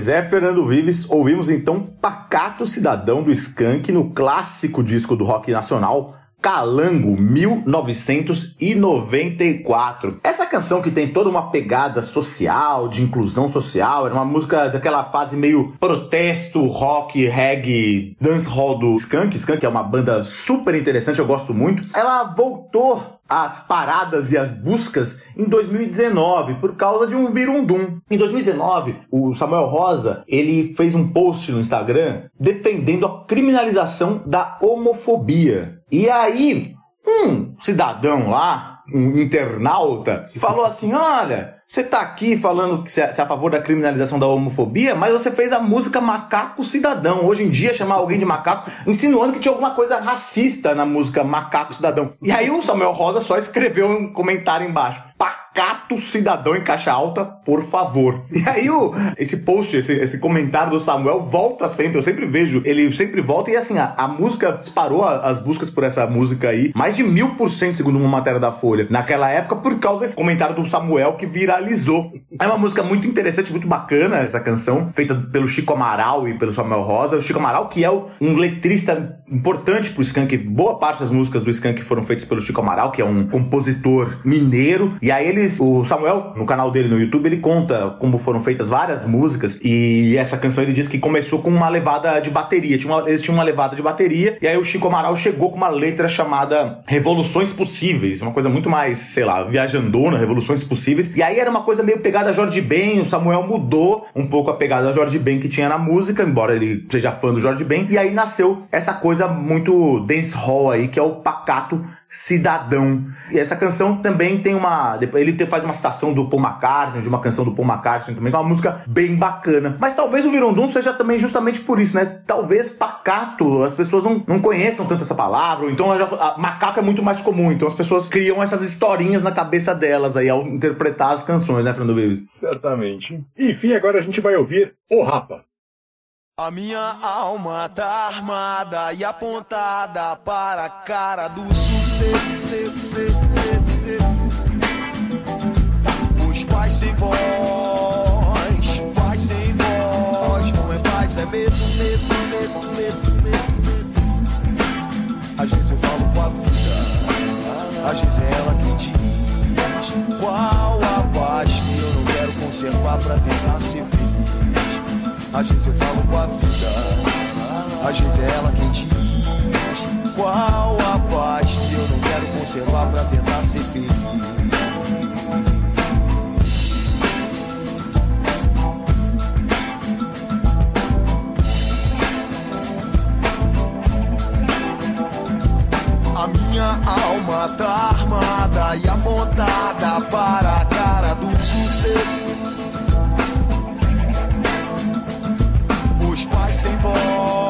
Pois é, Fernando Vives, ouvimos então Pacato Cidadão do Skank no clássico disco do rock nacional Calango 1994. Essa canção que tem toda uma pegada social, de inclusão social, era uma música daquela fase meio protesto, rock, reggae, dancehall do Skank. Skank é uma banda super interessante, eu gosto muito. Ela voltou as paradas e as buscas em 2019 por causa de um virundum. Em 2019, o Samuel Rosa, ele fez um post no Instagram defendendo a criminalização da homofobia. E aí, um cidadão lá, um internauta, falou assim: "Olha, você tá aqui falando que você é a favor da criminalização da homofobia, mas você fez a música Macaco Cidadão. Hoje em dia, chamar alguém de macaco, insinuando que tinha alguma coisa racista na música Macaco Cidadão. E aí o Samuel Rosa só escreveu um comentário embaixo. Pacato cidadão em caixa alta, por favor. [laughs] E aí o, esse post, esse, esse comentário do Samuel volta sempre, eu sempre vejo, ele sempre volta e assim, a, a música disparou a- as buscas por essa música aí, mais de mil por cento segundo uma matéria da Folha, naquela época por causa desse comentário do Samuel que viralizou. É uma música muito interessante, muito bacana essa canção, feita pelo Chico Amaral e pelo Samuel Rosa. O Chico Amaral, que é um letrista importante pro Skank, boa parte das músicas do Skank foram feitas pelo Chico Amaral, que é um compositor mineiro. E aí eles, o Samuel, no canal dele no YouTube, ele conta como foram feitas várias músicas. E essa canção ele diz que começou com uma levada de bateria. Tinha uma- eles tinham uma levada de bateria. E aí o Chico Amaral chegou com uma letra chamada Revoluções Possíveis. Uma coisa muito mais, sei lá, viajandona, Revoluções Possíveis. E aí era uma coisa meio pegada Jorge Ben. O Samuel mudou um pouco a pegada Jorge Ben que tinha na música, embora ele seja fã do Jorge Ben. E aí nasceu essa coisa muito dance hall aí, que é o pacato cidadão. E essa canção também tem uma. Ele faz uma citação do Paul McCartney, de uma canção do Paul McCartney também, que é uma música bem bacana. Mas talvez o Virondum seja também justamente por isso, né? Talvez pacato, as pessoas não, não conheçam tanto essa palavra, ou então já, a, macaco é muito mais comum, então as pessoas criam essas historinhas na cabeça delas aí ao interpretar as canções, né, Fernando Vives? Certamente. Enfim, agora a gente vai ouvir O Rapa. A minha alma tá armada e apontada para a cara do sucesso. Os pais sem voz, pais sem voz. Não é paz, é medo, medo, medo, medo, medo. Às vezes eu falo com a vida, às vezes é ela quem diz qual a paz que eu não quero conservar pra tentar ser feliz. Às vezes eu falo com a vida, às vezes é ela quem diz qual a paz que eu não quero conservar pra tentar ser feliz. A minha alma tá armada e apontada para a cara do sucesso. Os pais sem voz,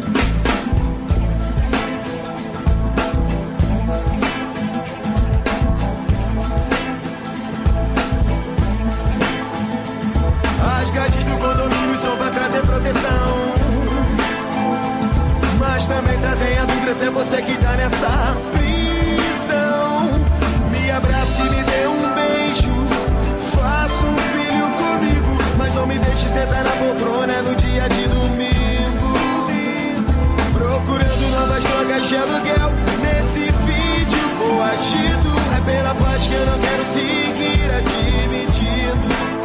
Proteção. Mas também trazem a dúvida se é você que tá nessa prisão. Me abrace me dê um beijo. Faça um filho comigo. Mas não me deixe sentar na poltrona no dia de domingo. Procurando novas drogas de aluguel. Nesse vídeo coagido. É pela paz que eu não quero seguir admitindo.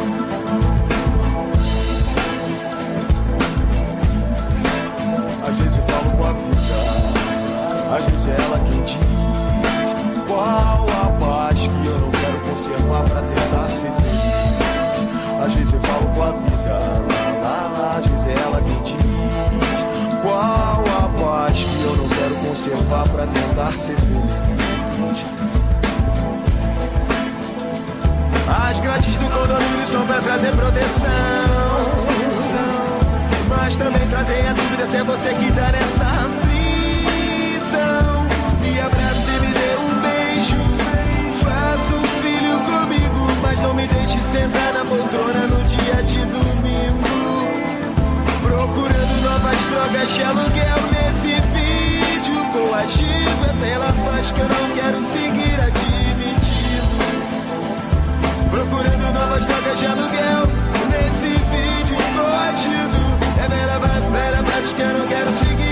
Às vezes é ela quem diz qual a paz que eu não quero conservar pra tentar ser feliz. Às vezes eu falo com a vida, lá, lá, lá, às vezes é ela quem diz qual a paz que eu não quero conservar pra tentar ser feliz. As grades do condomínio são pra trazer proteção. Mas também trazem a dúvida se é você que tá nessa sentar na poltrona no dia de domingo. Procurando novas drogas de aluguel nesse vídeo coagido. É pela paz que eu não quero seguir admitido. Procurando novas drogas de aluguel nesse vídeo coagido. É bela, bela paz que eu não quero seguir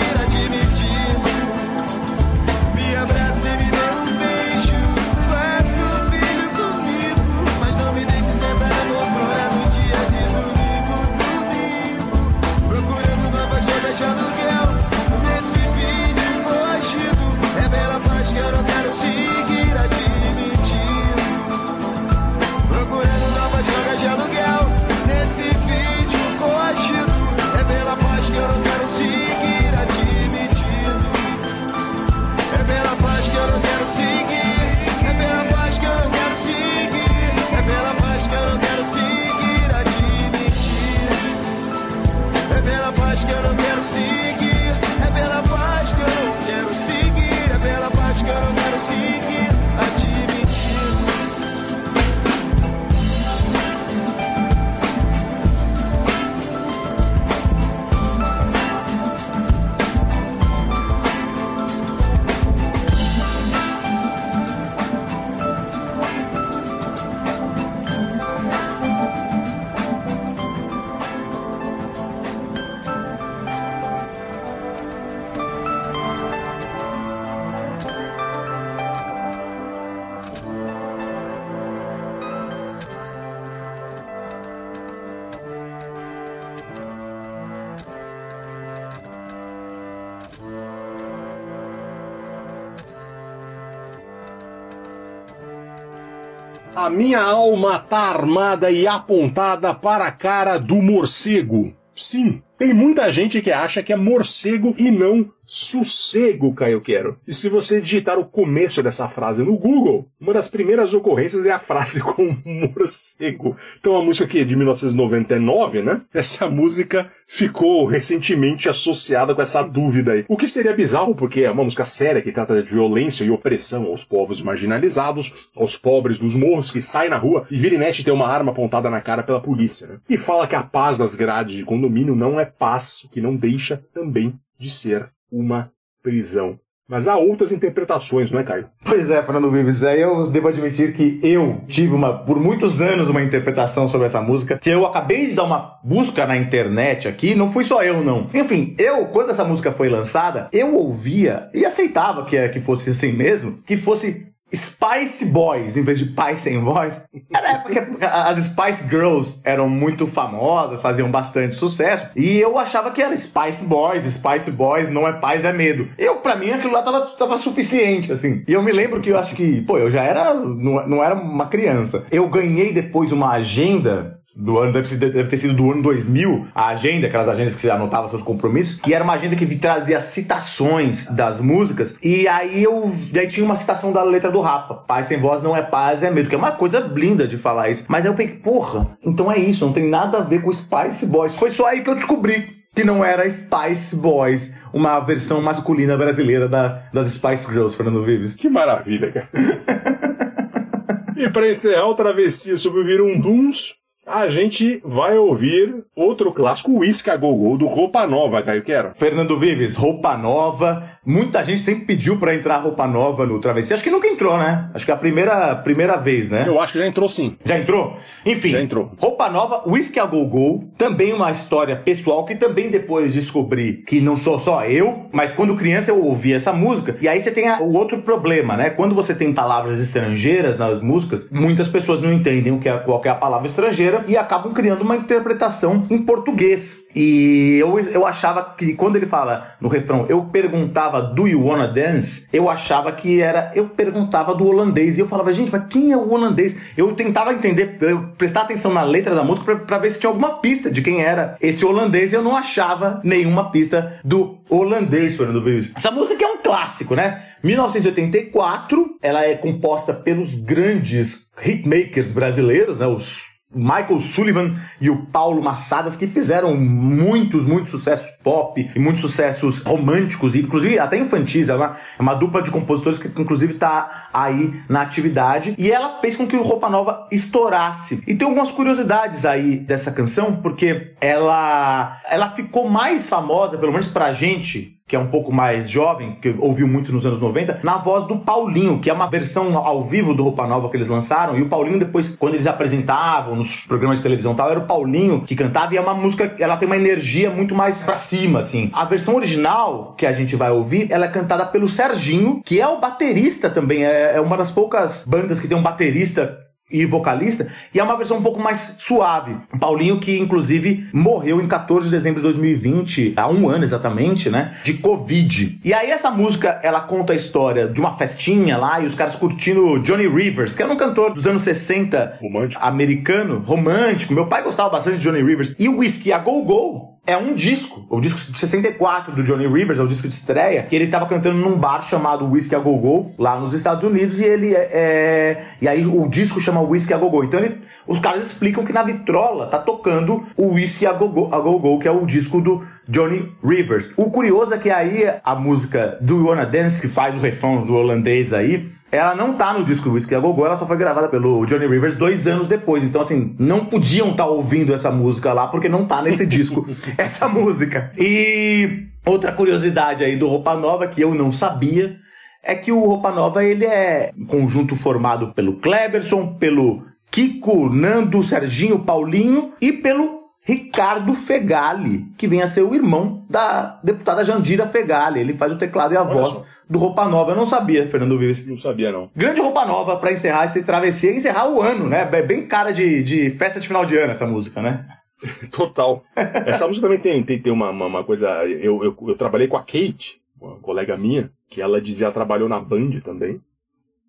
minha alma tá armada e apontada para a cara do morcego. Sim, tem muita gente que acha que é morcego e não sossego, Caio Quero. E se você digitar o começo dessa frase no Google, uma das primeiras ocorrências é a frase [laughs] com morcego. Então a música aqui é de 1999, né? Essa música ficou recentemente associada com essa dúvida aí. O que seria bizarro, porque é uma música séria que trata de violência e opressão aos povos marginalizados, aos pobres dos morros que saem na rua e vira e mexe ter uma arma apontada na cara pela polícia, né? E fala que a paz das grades de condomínio não é paz, o que não deixa também de ser uma prisão. Mas há outras interpretações, não é, Caio? Pois é, Fernando Vives, aí eu devo admitir que eu tive uma, por muitos anos uma interpretação sobre essa música, que eu acabei de dar uma busca na internet aqui, não fui só eu não. Enfim, eu, quando essa música foi lançada, eu ouvia e aceitava que, que fosse assim mesmo, que fosse Spice Boys, em vez de Pai Sem Voz. Era a época que as Spice Girls eram muito famosas, faziam bastante sucesso. E eu achava que era Spice Boys, Spice Boys, não é paz, é medo. Eu, pra mim, aquilo lá tava, tava suficiente, assim. E eu me lembro que eu acho que, pô, eu já era, não, não era uma criança. Eu ganhei depois uma agenda do ano, deve, deve ter sido do ano 2000, a agenda, aquelas agendas que você anotava seus compromissos, e era uma agenda que trazia citações das músicas, e aí eu aí tinha uma citação da letra do Rapa, paz sem voz não é paz, é medo, que é uma coisa linda de falar isso, mas aí eu pensei, porra, então é isso, não tem nada a ver com Spice Boys, foi só aí que eu descobri que não era Spice Boys, uma versão masculina brasileira da, das Spice Girls, Fernando Vives. Que maravilha, cara. [laughs] e para encerrar o travessia sobre o Virunduns, a gente vai ouvir outro clássico, Whisky a Go Go, do Roupa Nova, Caio Quero. Fernando Vives, roupa nova. Muita gente sempre pediu pra entrar roupa nova no Travessia. Acho que nunca entrou, né? Acho que é a primeira, primeira vez, né? Eu acho que já entrou sim. Já entrou? Enfim. Já entrou. Roupa nova, Whisky a Go Go. Também uma história pessoal que também depois descobri que não sou só eu, mas quando criança eu ouvi essa música. E aí você tem o outro problema, né? Quando você tem palavras estrangeiras nas músicas, muitas pessoas não entendem o que é, qual que é a palavra estrangeira e acabam criando uma interpretação em português. E eu, eu achava que quando ele fala no refrão, eu perguntava do you wanna dance, eu achava que era, eu perguntava do holandês. E eu falava, gente, mas quem é o holandês? Eu tentava entender, eu prestar atenção na letra da música pra ver se tinha alguma pista de quem era esse holandês. E eu não achava nenhuma pista do holandês, Fernando Vives. Essa música que é um clássico, né? 1984, ela é composta pelos grandes hitmakers brasileiros, né? Os Michael Sullivan e o Paulo Massadas, que fizeram muitos, muitos sucessos pop e muitos sucessos românticos, inclusive até infantis. É uma, é uma dupla de compositores que, inclusive, tá aí na atividade. E ela fez com que o Roupa Nova estourasse. E tem algumas curiosidades aí dessa canção, porque ela, ela ficou mais famosa, pelo menos pra gente, que é um pouco mais jovem, que ouviu muito nos anos 90, na voz do Paulinho, que é uma versão ao vivo do Roupa Nova que eles lançaram. E o Paulinho, depois, quando eles apresentavam nos programas de televisão e tal, era o Paulinho que cantava. E é uma música, ela tem uma energia muito mais pra cima, assim. A versão original que a gente vai ouvir, ela é cantada pelo Serginho, que é o baterista também. É, é uma das poucas bandas que tem um baterista e vocalista, e é uma versão um pouco mais suave. Paulinho, que inclusive morreu em 14 de dezembro de 2020, há um ano exatamente, né? De Covid. E aí essa música, ela conta a história de uma festinha lá e os caras curtindo Johnny Rivers, que era um cantor dos anos 60 romântico. americano, romântico. Meu pai gostava bastante de Johnny Rivers. E o Whiskey a Go Go é um disco, o disco de 64 do Johnny Rivers, é o disco de estreia, que ele tava cantando num bar chamado Whiskey a Go Go, lá nos Estados Unidos, e ele é. é- E aí o disco chama Whiskey a Go Go. Então ele- os caras explicam que na vitrola tá tocando o Whiskey a Go Go, a Go Go, que é o disco do Johnny Rivers. O curioso é que aí a música do You Wanna Dance, que faz o refrão do holandês aí, ela não tá no disco Whiskey a ela só foi gravada pelo Johnny Rivers dois anos depois. Então, assim, não podiam estar ouvindo essa música lá, porque não tá nesse disco [laughs] essa música. E outra curiosidade aí do Roupa Nova que eu não sabia é que o Roupa Nova ele é um conjunto formado pelo Kleberson, pelo Kiko, Nando, Serginho, Paulinho e pelo Ricardo Fegali, que vem a ser o irmão da deputada Jandira Fegali. Ele faz o teclado e a voz do Roupa Nova. Eu não sabia, Fernando Vives. Não sabia, não. Grande roupa nova pra encerrar esse travessia e encerrar o ano, né? É bem cara de, de festa de final de ano essa música, né? [laughs] Total. Essa música também tem, tem, tem uma, uma, uma coisa. Eu, eu, eu trabalhei com a Kate, uma colega minha, que ela dizia ela trabalhou na Band também.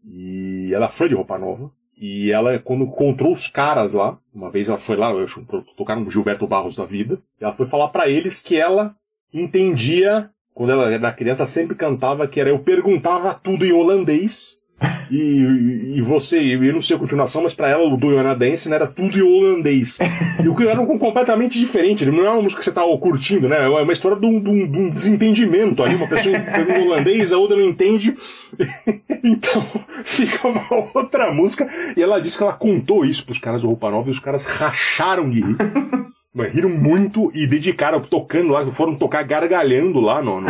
E ela foi de roupa nova. E ela, quando encontrou os caras lá, uma vez ela foi lá, eu acho, tocaram um Gilberto Barros da vida, ela foi falar pra eles que ela entendia, quando ela era criança, sempre cantava que era eu perguntava tudo em holandês. E, e você, eu não sei a continuação, mas pra ela o do Dance era tudo em holandês. [laughs] E o que era um completamente diferente, não é uma música que você tá curtindo, né? É uma história de um, de um- de um desentendimento ali. Uma pessoa [laughs] em holandês, a outra não entende. [laughs] então fica uma outra música. E ela disse que ela contou isso pros caras do Roupa Nova e os caras racharam de rir. Riram muito e dedicaram, tocando lá, foram tocar gargalhando lá no, no,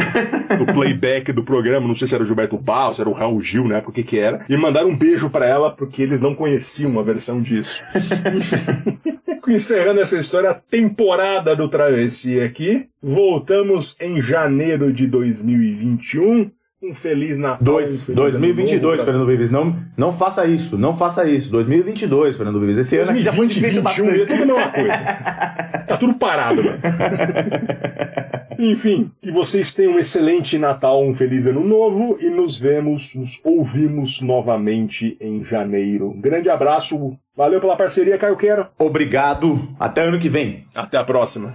no [laughs] playback do programa. Não sei se era o Gilberto Barros, se era o Raul Gil, né? Porque que era. E mandaram um beijo pra ela porque eles não conheciam uma versão disso. [laughs] Encerrando essa história, a temporada do Travessia aqui. Voltamos em janeiro de 2021. Um Feliz Natal. Dois, um feliz 2022, ano novo pra- Fernando Vives. Não, não faça isso, não faça isso. 2022, Fernando Vives. Esse ano aqui já foi 2020, difícil 21, bastante. é tudo a mesma coisa. Tá tudo parado, mano. [laughs] Enfim, que vocês tenham um excelente Natal, um feliz ano novo e nos vemos, nos ouvimos novamente em janeiro. Um grande abraço, valeu pela parceria, Caio Quero. Obrigado, até ano que vem. Até a próxima.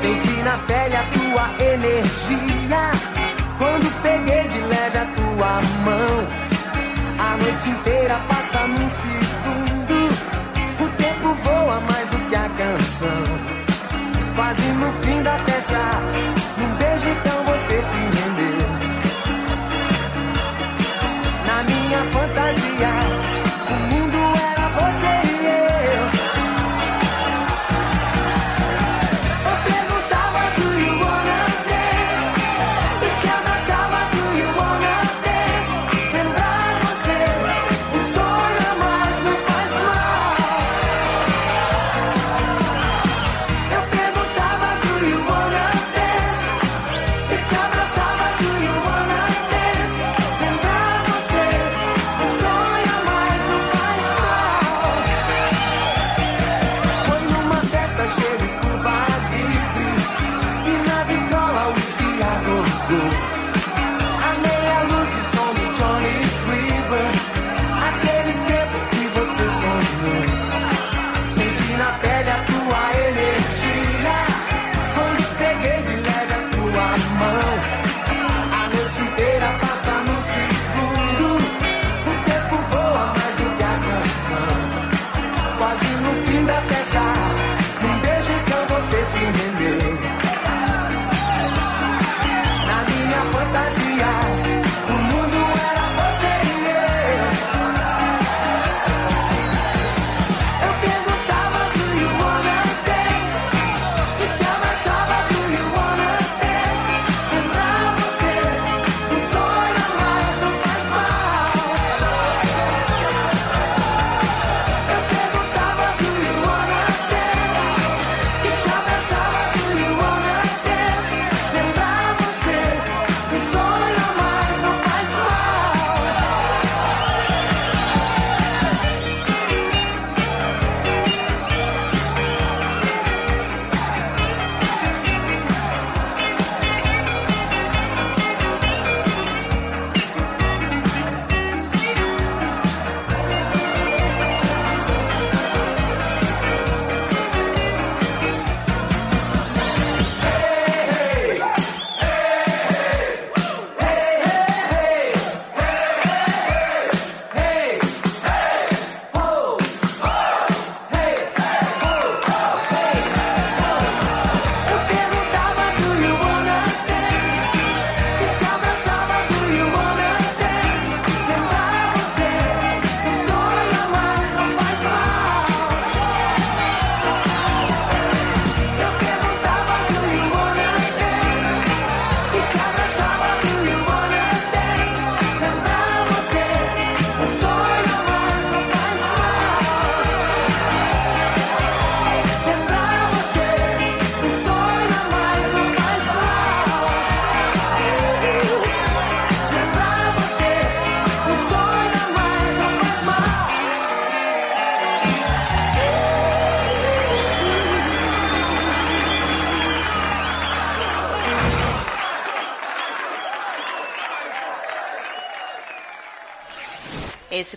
Senti na pele a tua energia. Quando peguei de leve a tua mão A noite inteira passa num segundo. O tempo voa mais do que a canção. Quase no fim da festa, num beijo então você se